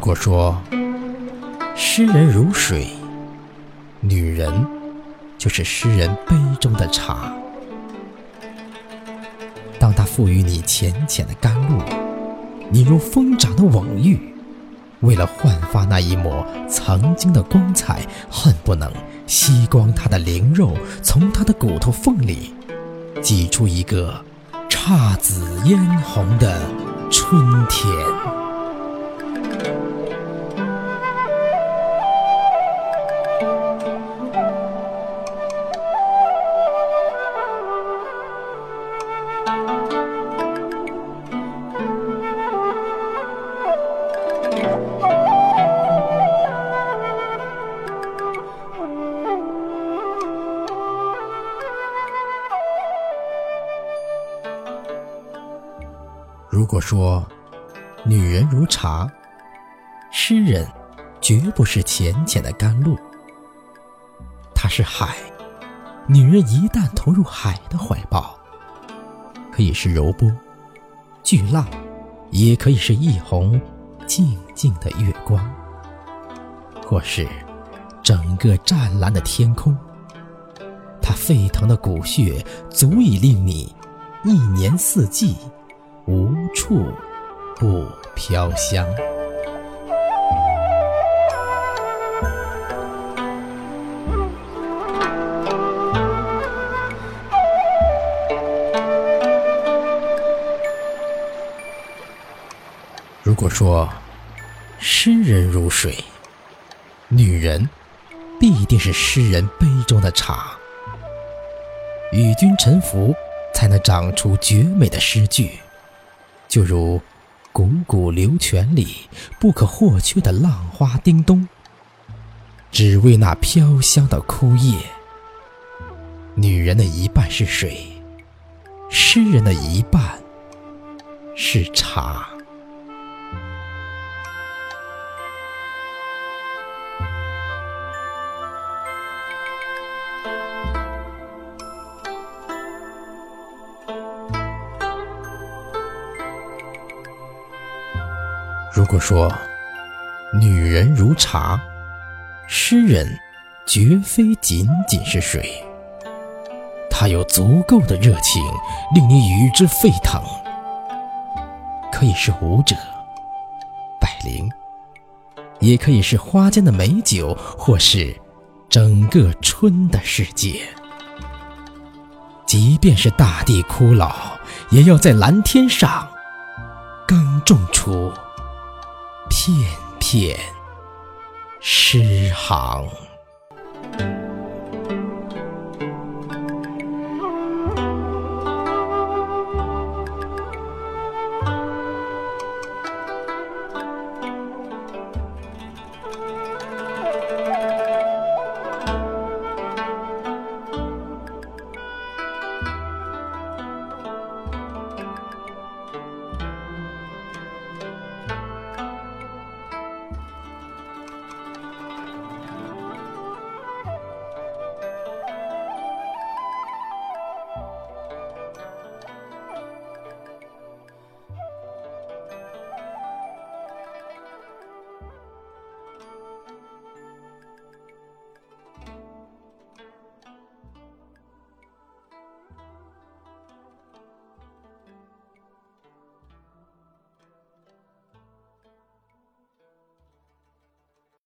果说诗人如水，女人就是诗人杯中的茶。当它赋予你浅浅的甘露，你如疯长的蓊郁，为了焕发那一抹曾经的光彩，恨不能吸光它的灵肉，从它的骨头缝里挤出一个姹紫嫣红的春天。如果说女人如茶，诗人绝不是浅浅的甘露，她是海。女人一旦投入海的怀抱，可以是柔波、巨浪，也可以是一泓静静的月光，或是整个湛蓝的天空。她沸腾的骨血，足以令你一年四季。无处不飘香。如果说诗人如水，女人必定是诗人杯中的茶。与君臣服，才能长出绝美的诗句。就如汩汩流泉里不可或缺的浪花叮咚，只为那飘香的枯叶。女人的一半是水，诗人的一半是茶。如果说女人如茶，诗人绝非仅仅是水，他有足够的热情令你与之沸腾。可以是舞者、百灵，也可以是花间的美酒，或是整个春的世界。即便是大地枯老，也要在蓝天上耕种出。片片诗行。